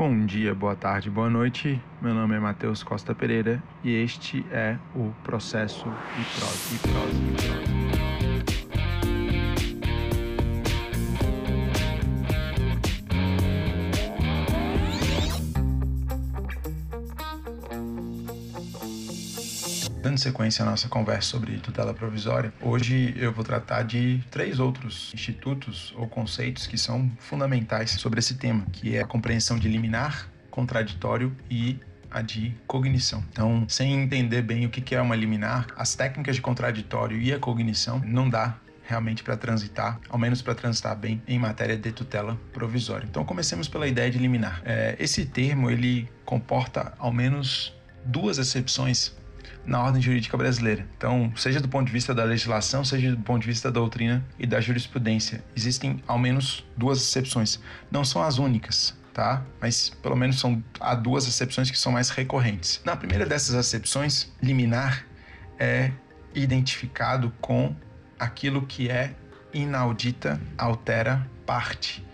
Bom dia, boa tarde, boa noite. Meu nome é Matheus Costa Pereira e este é o Processo e. E e prosa. Sequência à nossa conversa sobre tutela provisória, hoje eu vou tratar de três outros institutos ou conceitos que são fundamentais sobre esse tema, que é a compreensão de liminar, contraditório e a de cognição. Então, sem entender bem o que é uma liminar, as técnicas de contraditório e a cognição não dá realmente para transitar, ao menos para transitar bem em matéria de tutela provisória. Então, comecemos pela ideia de liminar. É, esse termo ele comporta ao menos duas exceções na ordem jurídica brasileira. Então, seja do ponto de vista da legislação, seja do ponto de vista da doutrina e da jurisprudência, existem ao menos duas exceções. Não são as únicas, tá? Mas pelo menos são há duas exceções que são mais recorrentes. Na primeira dessas exceções, liminar é identificado com aquilo que é inaudita altera parte.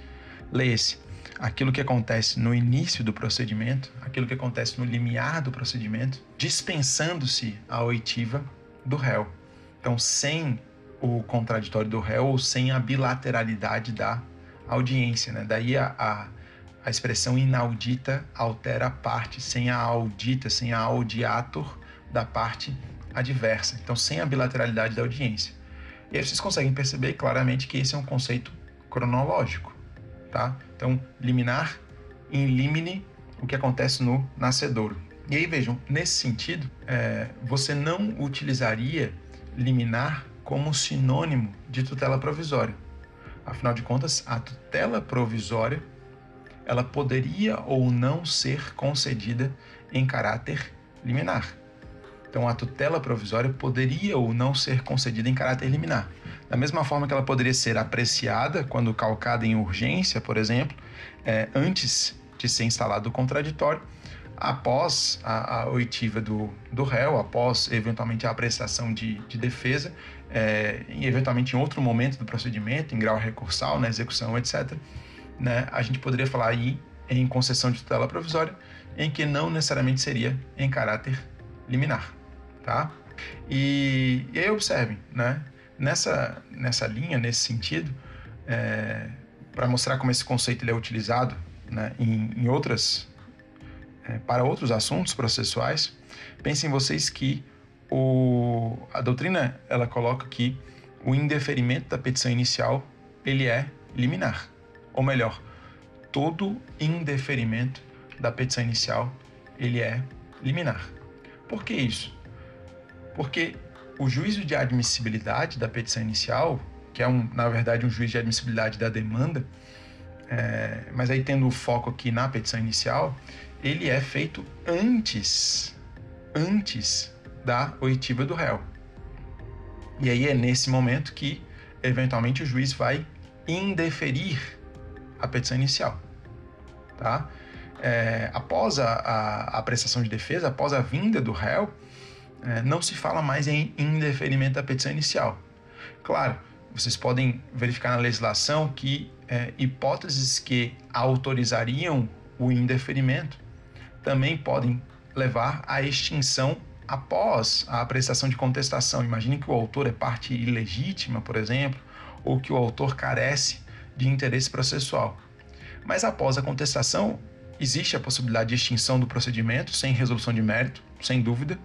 Leia-se aquilo que acontece no início do procedimento, aquilo que acontece no limiar do procedimento, dispensando-se a oitiva do réu. Então, sem o contraditório do réu ou sem a bilateralidade da audiência. Né? Daí a, a, a expressão inaudita altera a parte, sem a audita, sem a audiator da parte adversa. Então, sem a bilateralidade da audiência. E aí vocês conseguem perceber claramente que esse é um conceito cronológico tá? Então, liminar, in limine, o que acontece no nascedouro. E aí vejam, nesse sentido, é, você não utilizaria liminar como sinônimo de tutela provisória. Afinal de contas, a tutela provisória ela poderia ou não ser concedida em caráter liminar. Então, a tutela provisória poderia ou não ser concedida em caráter liminar. Da mesma forma que ela poderia ser apreciada quando calcada em urgência, por exemplo, é, antes de ser instalado o contraditório, após a, a oitiva do, do réu, após eventualmente a apreciação de, de defesa, é, e eventualmente em outro momento do procedimento, em grau recursal, na execução, etc., né, a gente poderia falar aí em concessão de tutela provisória, em que não necessariamente seria em caráter liminar tá? E, e aí observem, né? Nessa, nessa linha, nesse sentido, é, para mostrar como esse conceito ele é utilizado né, em, em outras, é, para outros assuntos processuais, pensem vocês que o, a doutrina ela coloca que o indeferimento da petição inicial ele é liminar, ou melhor, todo indeferimento da petição inicial ele é liminar. Por que isso? Porque o juízo de admissibilidade da petição inicial, que é, um, na verdade, um juízo de admissibilidade da demanda, é, mas aí tendo o foco aqui na petição inicial, ele é feito antes, antes da oitiva do réu. E aí é nesse momento que, eventualmente, o juiz vai indeferir a petição inicial. Tá? É, após a, a, a prestação de defesa, após a vinda do réu, é, não se fala mais em indeferimento da petição inicial. Claro, vocês podem verificar na legislação que é, hipóteses que autorizariam o indeferimento também podem levar à extinção após a apreciação de contestação. Imagine que o autor é parte ilegítima, por exemplo, ou que o autor carece de interesse processual. Mas após a contestação, existe a possibilidade de extinção do procedimento sem resolução de mérito, sem dúvida,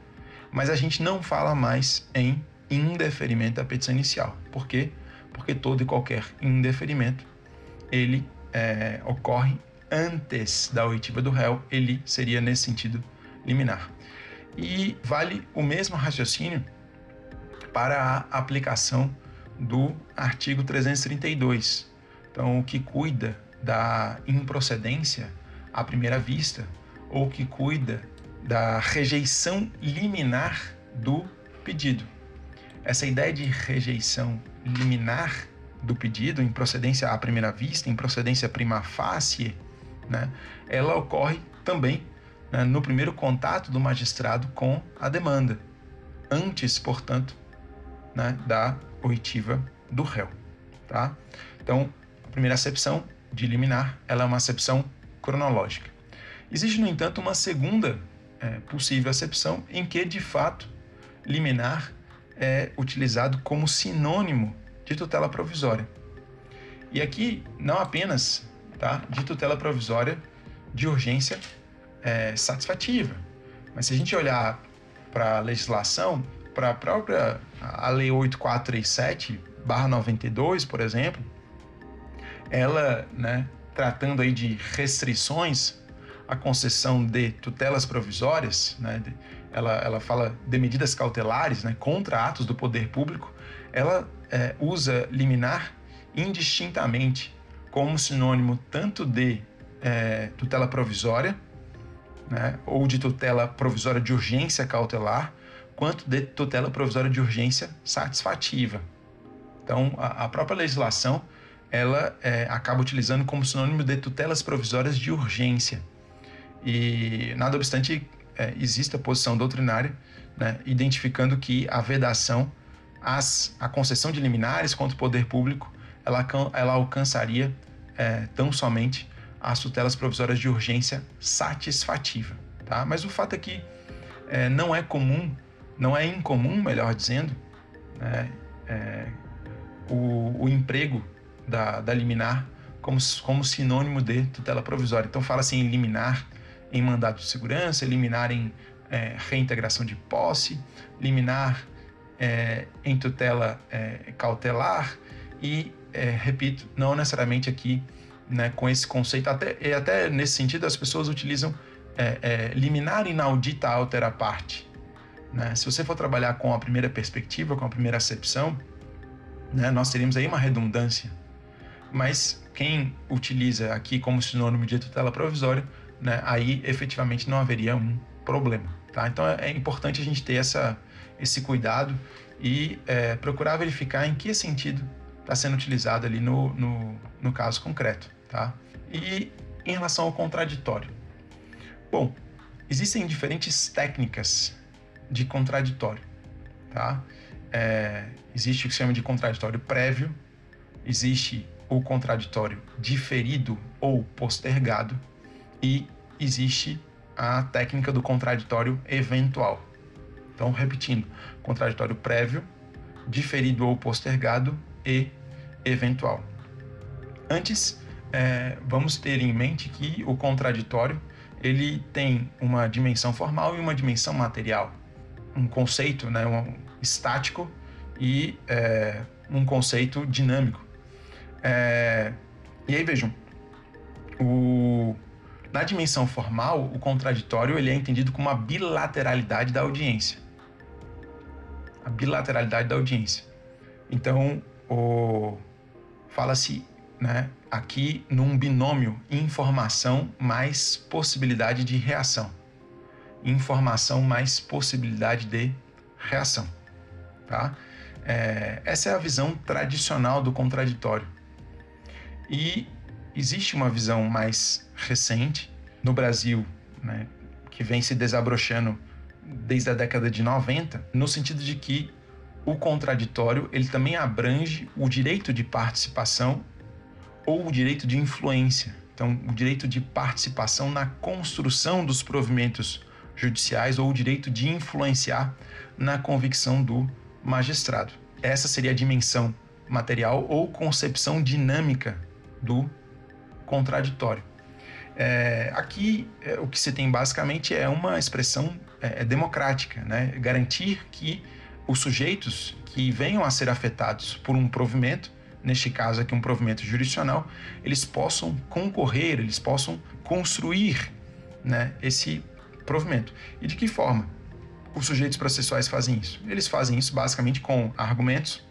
mas a gente não fala mais em indeferimento da petição inicial. Por quê? Porque todo e qualquer indeferimento ele é, ocorre antes da oitiva do réu, ele seria nesse sentido liminar. E vale o mesmo raciocínio para a aplicação do artigo 332. Então, o que cuida da improcedência à primeira vista, ou que cuida da rejeição liminar do pedido. Essa ideia de rejeição liminar do pedido, em procedência à primeira vista, em procedência prima facie, né, ela ocorre também né, no primeiro contato do magistrado com a demanda, antes, portanto, né, da oitiva do réu. Tá? Então, a primeira acepção de liminar ela é uma acepção cronológica. Existe, no entanto, uma segunda é, possível acepção em que, de fato, liminar é utilizado como sinônimo de tutela provisória. E aqui, não apenas tá, de tutela provisória de urgência é, satisfativa, mas se a gente olhar para a legislação, para a própria a Lei 8437/92, por exemplo, ela, né, tratando aí de restrições à concessão de tutelas provisórias, né, ela, ela fala de medidas cautelares né, contra atos do poder público, ela é, usa liminar indistintamente como sinônimo tanto de é, tutela provisória, né, ou de tutela provisória de urgência cautelar, quanto de tutela provisória de urgência satisfativa. Então, a, a própria legislação ela é, acaba utilizando como sinônimo de tutelas provisórias de urgência. E, nada obstante, é, existe a posição doutrinária né, identificando que a vedação, as, a concessão de liminares contra o poder público, ela, ela alcançaria é, tão somente as tutelas provisórias de urgência satisfativa. Tá? Mas o fato é que é, não é comum, não é incomum, melhor dizendo, né, é, o, o, emprego da, da liminar como, como sinônimo de tutela provisória. Então fala assim liminar em mandado de segurança, liminar em é, reintegração de posse, liminar é, em tutela é, cautelar e, é, repito, não necessariamente aqui né, com esse conceito, até, e até nesse sentido as pessoas utilizam é, é, liminar inaudita altera parte. Né? Se você for trabalhar com a primeira perspectiva, com a primeira acepção, né, nós teríamos aí uma redundância. Mas quem utiliza aqui como sinônimo de tutela provisória né, aí efetivamente não haveria um problema. Tá? Então é, é importante a gente ter essa, esse cuidado e é, procurar verificar em que sentido está sendo utilizado ali no, no, no, caso concreto. Tá? E em relação ao contraditório. Bom, existem diferentes técnicas de contraditório. Tá? É, existe o que se chama de contraditório prévio, existe o contraditório diferido ou postergado, e existe a técnica do contraditório eventual. Então, repetindo: contraditório prévio, diferido ou postergado e eventual. Antes, é, vamos ter em mente que o contraditório ele tem uma dimensão formal e uma dimensão material, um conceito, né, um estático e é, um conceito dinâmico. É, e aí vejam, o na dimensão formal, o contraditório ele é entendido como a bilateralidade da audiência. A bilateralidade da audiência. Então, fala-se né, aqui num binômio informação mais possibilidade de reação. Informação mais possibilidade de reação. Tá? É, essa é a visão tradicional do contraditório. E existe uma visão mais recente no Brasil, né, que vem se desabrochando desde a década de 90, no sentido de que o contraditório ele também abrange o direito de participação ou o direito de influência. Então, o direito de participação na construção dos provimentos judiciais ou o direito de influenciar na convicção do magistrado. Essa seria a dimensão material ou concepção dinâmica do contraditório. É, aqui, é, o que se tem basicamente é uma expressão é, é, democrática, né? garantir que os sujeitos que venham a ser afetados por um provimento, neste caso aqui um provimento jurisdicional, eles possam concorrer, eles possam construir né, esse provimento. E de que forma os sujeitos processuais fazem isso? Eles fazem isso basicamente com argumentos,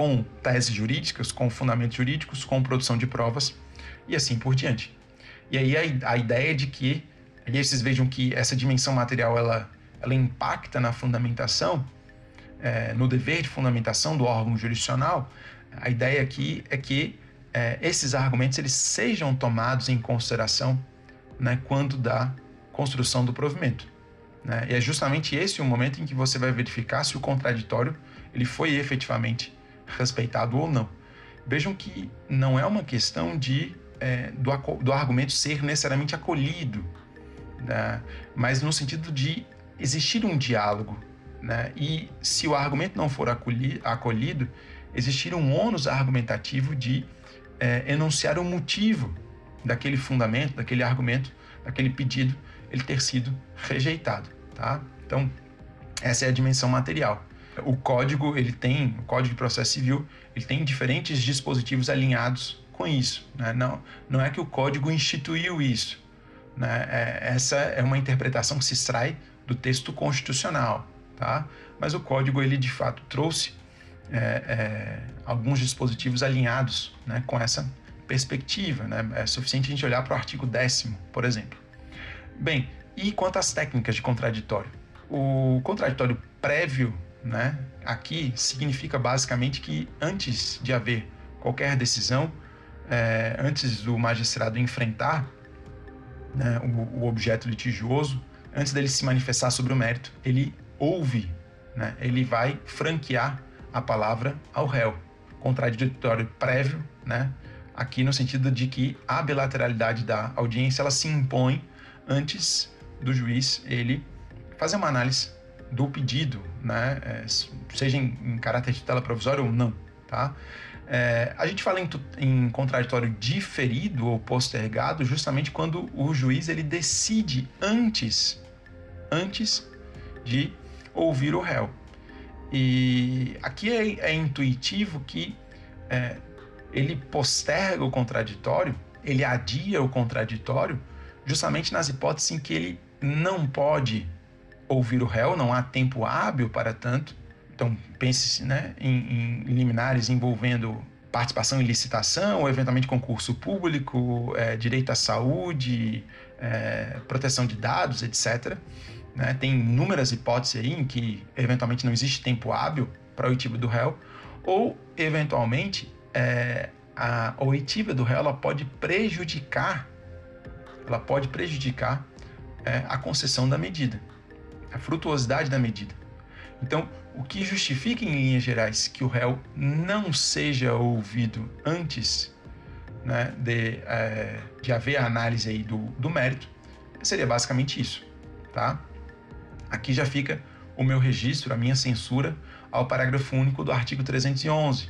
com teses jurídicas, com fundamentos jurídicos, com produção de provas e assim por diante. E aí a, a ideia de que, aí vocês vejam que essa dimensão material ela, ela impacta na fundamentação, é, no dever de fundamentação do órgão jurisdicional, a ideia aqui é que é, esses argumentos eles sejam tomados em consideração né, quando da construção do provimento. Né? E é justamente esse o momento em que você vai verificar se o contraditório ele foi efetivamente respeitado ou não. Vejam que não é uma questão de é, do, do argumento ser necessariamente acolhido, né? mas no sentido de existir um diálogo. Né? E se o argumento não for acolhi, acolhido, existir um ônus argumentativo de é, enunciar o motivo daquele fundamento, daquele argumento, daquele pedido, ele ter sido rejeitado. Tá? Então, essa é a dimensão material. O código, ele tem, o Código de Processo Civil, ele tem diferentes dispositivos alinhados com isso. Né? Não, não é que o código instituiu isso. Né? É, essa é uma interpretação que se extrai do texto constitucional, tá? Mas o código ele de fato trouxe é, é, alguns dispositivos alinhados, né, com essa perspectiva, né? É suficiente a gente olhar para o artigo 10 por exemplo. Bem, e quanto às técnicas de contraditório? O contraditório prévio, né, aqui significa basicamente que antes de haver qualquer decisão, é, antes do magistrado enfrentar né, o, o, objeto litigioso, antes dele se manifestar sobre o mérito, ele ouve, né, ele vai franquear a palavra ao réu. Contraditório prévio, né, aqui no sentido de que a bilateralidade da audiência ela se impõe antes do juiz ele fazer uma análise do pedido, né, é, seja em, em caráter de tela provisória ou não, tá? É, a gente fala em, em, contraditório diferido ou postergado justamente quando o juiz ele decide antes, antes de ouvir o réu. E aqui é, é intuitivo que é, ele posterga o contraditório, ele adia o contraditório, justamente nas hipóteses em que ele não pode ouvir o réu, não há tempo hábil para tanto, então, pense né, em, em liminares envolvendo participação em licitação, ou eventualmente concurso público, é, direito à saúde, é, proteção de dados, etc. Né? Tem inúmeras hipóteses aí em que eventualmente não existe tempo hábil para a oitiva do réu, ou eventualmente é, a oitiva do réu ela pode prejudicar, ela pode prejudicar é, a concessão da medida, a frutuosidade da medida. Então, o que justifica, em linhas gerais, que o réu não seja ouvido antes né, de, é, de haver a análise aí do, do mérito seria basicamente isso. Tá? Aqui já fica o meu registro, a minha censura ao parágrafo único do artigo 311,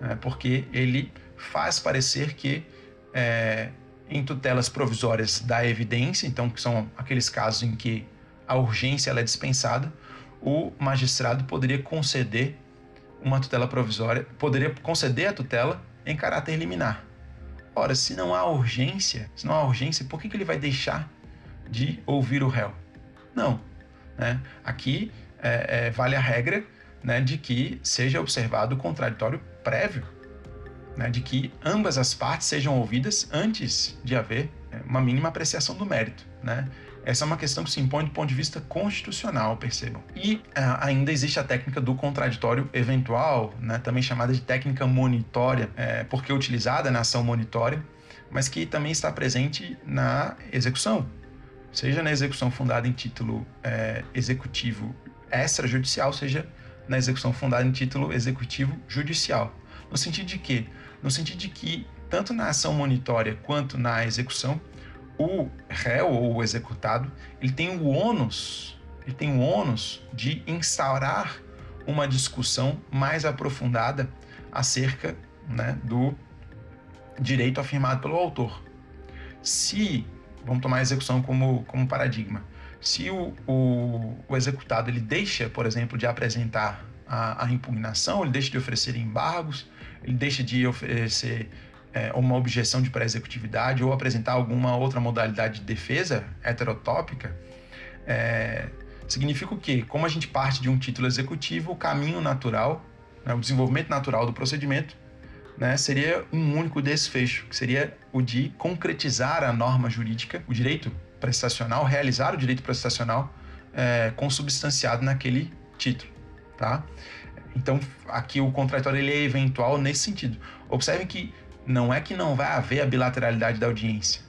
né, porque ele faz parecer que é, em tutelas provisórias da evidência, então que são aqueles casos em que a urgência é dispensada, o magistrado poderia conceder uma tutela provisória, poderia conceder a tutela em caráter liminar. Ora, se não há urgência, se não há urgência, por que, que ele vai deixar de ouvir o réu? Não. Né? Aqui é, é, vale a regra né, de que seja observado o contraditório prévio, né, de que ambas as partes sejam ouvidas antes de haver é, uma mínima apreciação do mérito. Né? Essa é uma questão que se impõe do ponto de vista constitucional, percebam. E uh, ainda existe a técnica do contraditório eventual, né, também chamada de técnica monitória, é, porque é utilizada na ação monitória, mas que também está presente na execução, seja na execução fundada em título é, executivo extrajudicial, seja na execução fundada em título executivo judicial. No sentido de que? No sentido de que, tanto na ação monitória quanto na execução, o réu ou o executado, ele tem o ônus, ele tem o ônus de instaurar uma discussão mais aprofundada acerca né, do direito afirmado pelo autor. Se, vamos tomar a execução como, como paradigma, se o, o, o executado ele deixa, por exemplo, de apresentar a, a impugnação, ele deixa de oferecer embargos, ele deixa de oferecer é, uma objeção de pré-executividade ou apresentar alguma outra modalidade de defesa heterotópica, é, significa o quê? Como a gente parte de um título executivo, o caminho natural, né, o desenvolvimento natural do procedimento, né, seria um único desfecho, que seria o de concretizar a norma jurídica, o direito prestacional, realizar o direito prestacional é, consubstanciado naquele título, tá? Então, aqui o contraditório ele é eventual nesse sentido. Observem que não é que não vai haver a bilateralidade da audiência,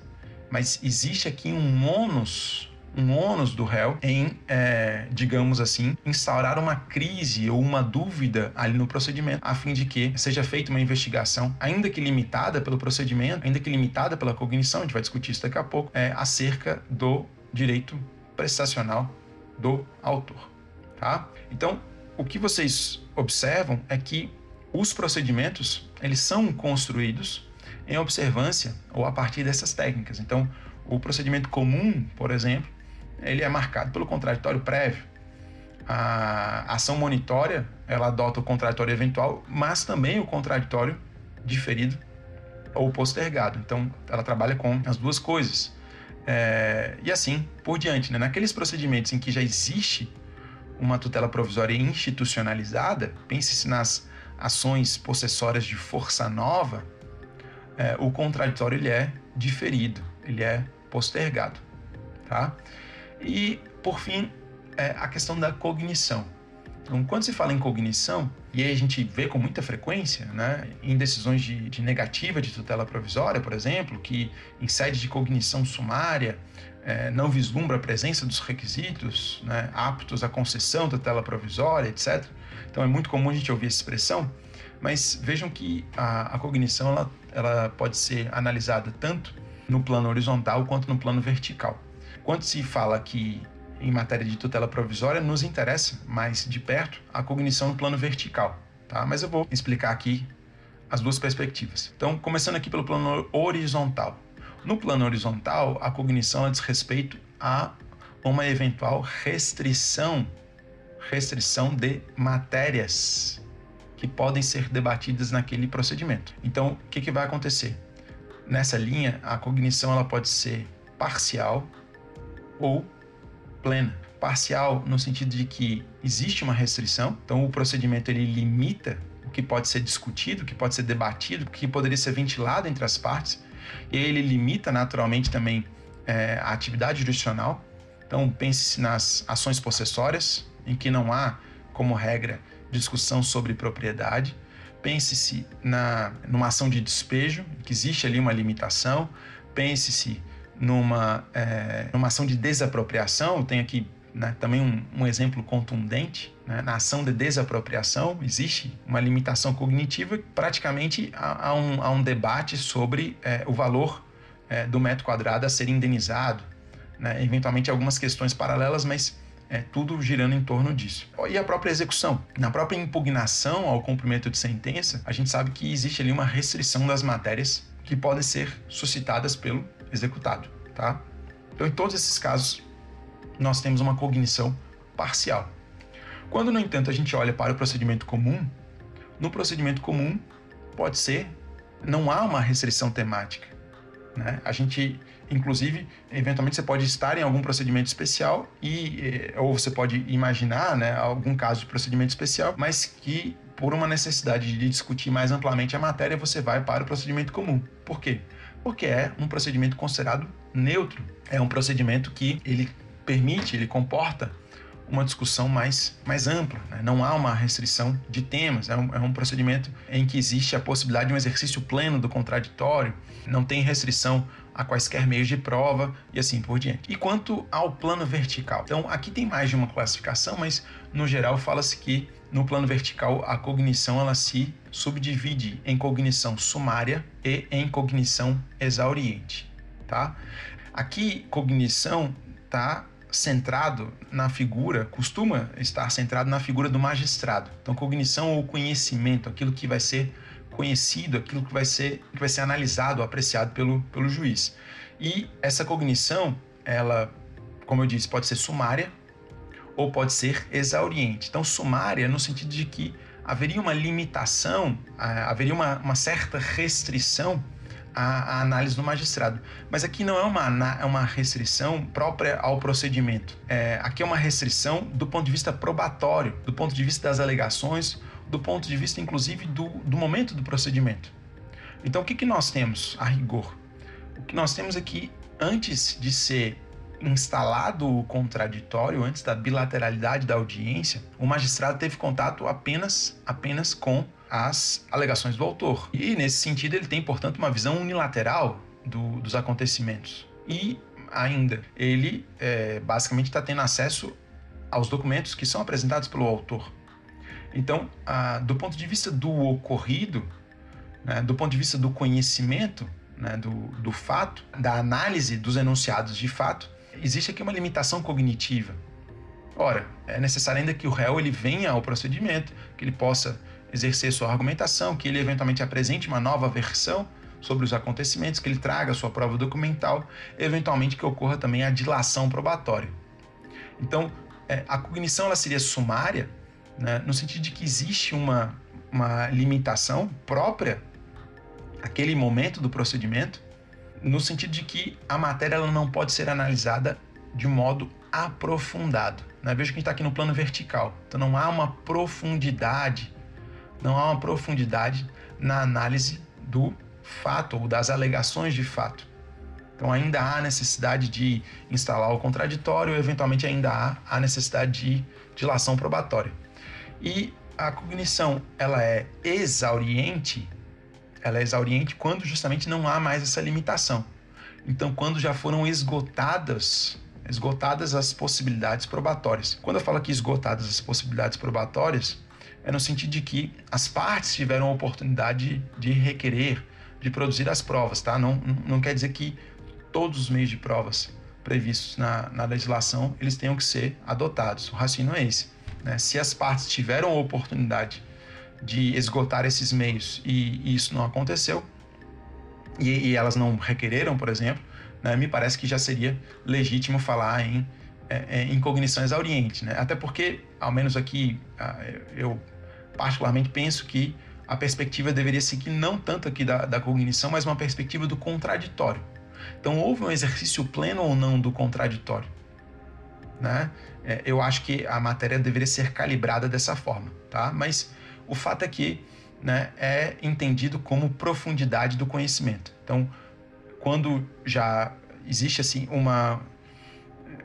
mas existe aqui um ônus, um ônus do réu em, é, digamos assim, instaurar uma crise ou uma dúvida ali no procedimento, a fim de que seja feita uma investigação, ainda que limitada pelo procedimento, ainda que limitada pela cognição, a gente vai discutir isso daqui a pouco, é, acerca do direito prestacional do autor. Tá? Então, o que vocês observam é que os procedimentos eles são construídos em observância ou a partir dessas técnicas. Então, o procedimento comum, por exemplo, ele é marcado pelo contraditório prévio. A ação monitória, ela adota o contraditório eventual, mas também o contraditório diferido ou postergado. Então, ela trabalha com as duas coisas. É, e assim por diante. Né? Naqueles procedimentos em que já existe uma tutela provisória institucionalizada, pense-se nas ações possessórias de força nova, é, o contraditório ele é diferido, ele é postergado. Tá? E, por fim, é a questão da cognição. Então, quando se fala em cognição, e a gente vê com muita frequência, né, em decisões de, de negativa de tutela provisória, por exemplo, que em sede de cognição sumária é, não vislumbra a presença dos requisitos né, aptos à concessão da tutela provisória, etc. Então é muito comum a gente ouvir essa expressão, mas vejam que a, a cognição ela, ela pode ser analisada tanto no plano horizontal quanto no plano vertical. Quando se fala que em matéria de tutela provisória, nos interessa mais de perto a cognição no plano vertical, tá? Mas eu vou explicar aqui as duas perspectivas. Então, começando aqui pelo plano horizontal. No plano horizontal, a cognição diz respeito a uma eventual restrição, restrição de matérias que podem ser debatidas naquele procedimento. Então, o que, que vai acontecer? Nessa linha, a cognição ela pode ser parcial ou plena. Parcial no sentido de que existe uma restrição, então o procedimento ele limita o que pode ser discutido, o que pode ser debatido, o que poderia ser ventilado entre as partes, e ele limita naturalmente também é, a atividade jurisdicional. Então pense-se nas ações possessórias, em que não há, como regra, discussão sobre propriedade. Pense-se na numa ação de despejo, que existe ali uma limitação. Pense-se numa, é, numa ação de desapropriação, tenho aqui né, também um, um, exemplo contundente, né, na ação de desapropriação existe uma limitação cognitiva, praticamente há, um, um, debate sobre é, o valor é, do metro quadrado a ser indenizado, né, eventualmente algumas questões paralelas, mas é, tudo girando em torno disso. E a própria execução. Na própria impugnação ao cumprimento de sentença, a gente sabe que existe ali uma restrição das matérias que podem ser suscitadas pelo executado, tá? Então, em todos esses casos, nós temos uma cognição parcial. Quando, no entanto, a gente olha para o procedimento comum, no procedimento comum pode ser não há uma restrição temática. Né? A gente, inclusive, eventualmente você pode estar em algum procedimento especial e eh, ou você pode imaginar, né, algum caso de procedimento especial, mas que por uma necessidade de discutir mais amplamente a matéria, você vai para o procedimento comum. Por quê? Porque é um procedimento considerado neutro. É um procedimento que ele permite, ele comporta uma discussão mais, mais ampla. Né? Não há uma restrição de temas, é um, é um, procedimento em que existe a possibilidade de um exercício pleno do contraditório, não tem restrição a quaisquer meios de prova e assim por diante. E quanto ao plano vertical? Então, aqui tem mais de uma classificação, mas no geral fala-se que no plano vertical a cognição ela se subdivide em cognição sumária e em cognição exauriente, tá? Aqui cognição está centrado na figura, costuma estar centrado na figura do magistrado. Então cognição ou conhecimento, aquilo que vai ser conhecido, aquilo que vai ser que vai ser analisado, apreciado pelo pelo juiz. E essa cognição, ela, como eu disse, pode ser sumária ou pode ser exauriente. Então sumária no sentido de que haveria uma limitação, haveria uma, uma certa restrição à, à, análise do magistrado. Mas aqui não é uma, é uma restrição própria ao procedimento. É, aqui é uma restrição do ponto de vista probatório, do ponto de vista das alegações, do ponto de vista, inclusive, do, do momento do procedimento. Então, o que, que nós temos a rigor? O que nós temos aqui, antes de ser instalado o contraditório, antes da bilateralidade da audiência, o magistrado teve contato apenas, apenas com as alegações do autor. E nesse sentido ele tem, portanto, uma visão unilateral do, dos acontecimentos. E ainda. Ele é, basicamente está tendo acesso aos documentos que são apresentados pelo autor. Então, a, do ponto de vista do ocorrido, né, do ponto de vista do conhecimento né, do, do fato, da análise dos enunciados de fato, existe aqui uma limitação cognitiva. Ora, é necessário ainda que o réu ele venha ao procedimento, que ele possa exercer sua argumentação, que ele eventualmente apresente uma nova versão sobre os acontecimentos, que ele traga sua prova documental, eventualmente que ocorra também a dilação probatória. Então, é, a cognição ela seria sumária, né, no sentido de que existe uma, uma limitação própria aquele momento do procedimento, no sentido de que a matéria ela não pode ser analisada de modo aprofundado. Né? Veja que a gente está aqui no plano vertical, então não há uma profundidade, não há uma profundidade na análise do fato ou das alegações de fato. Então ainda há necessidade de instalar o contraditório, eventualmente ainda há a necessidade de dilação probatória. E a cognição ela é exauriente ela é exauriente quando justamente não há mais essa limitação. Então, quando já foram esgotadas esgotadas as possibilidades probatórias. Quando eu falo aqui esgotadas as possibilidades probatórias, é no sentido de que as partes tiveram a oportunidade de requerer, de produzir as provas, tá? Não, não quer dizer que todos os meios de provas previstos na, na legislação eles tenham que ser adotados. O raciocínio é esse. Né? Se as partes tiveram a oportunidade de esgotar esses meios e, e isso não aconteceu, e, e, elas não requereram, por exemplo, né, me parece que já seria legítimo falar em, é, é em cognição exauriente. Né? Até porque, ao menos aqui, eu particularmente penso que a perspectiva deveria seguir não tanto aqui da, da cognição, mas uma perspectiva do contraditório. Então, houve um exercício pleno ou não do contraditório? Né? É, eu acho que a matéria deveria ser calibrada dessa forma, tá? Mas o fato é que né, é entendido como profundidade do conhecimento. Então, quando já existe assim uma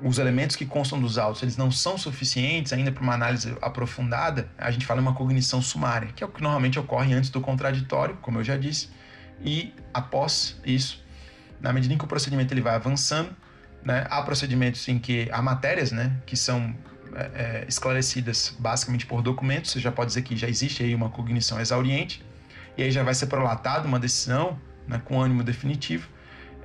os elementos que constam dos autos eles não são suficientes ainda para uma análise aprofundada, a gente fala em uma cognição sumária, que é o que normalmente ocorre antes do contraditório, como eu já disse, e após isso, na medida em que o procedimento ele vai avançando, né, há procedimentos em que há matérias né, que são é, é, esclarecidas basicamente por documentos, você já pode dizer que já existe aí uma cognição exauriente, e aí já vai ser prolatada uma decisão né, com ânimo definitivo,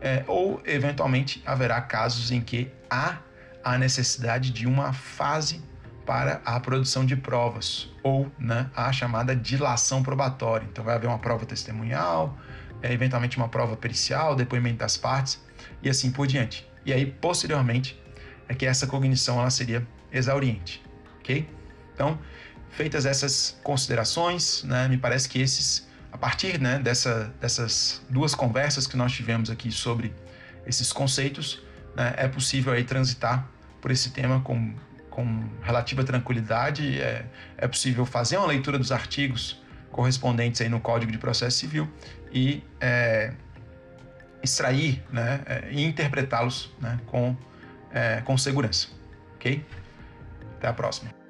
é, ou eventualmente haverá casos em que há a necessidade de uma fase para a produção de provas, ou né, a chamada dilação probatória. Então vai haver uma prova testemunhal, é, eventualmente uma prova pericial, depoimento das partes, e assim por diante. E aí, posteriormente, é que essa cognição ela seria exauriente, ok? Então, feitas essas considerações, né, me parece que esses, a partir né, dessa, dessas duas conversas que nós tivemos aqui sobre esses conceitos, né, é possível aí transitar por esse tema com, com relativa tranquilidade, é, é possível fazer uma leitura dos artigos correspondentes aí no Código de Processo Civil e é, extrair né, é, e interpretá-los né, com, é, com segurança, ok? Até a próxima.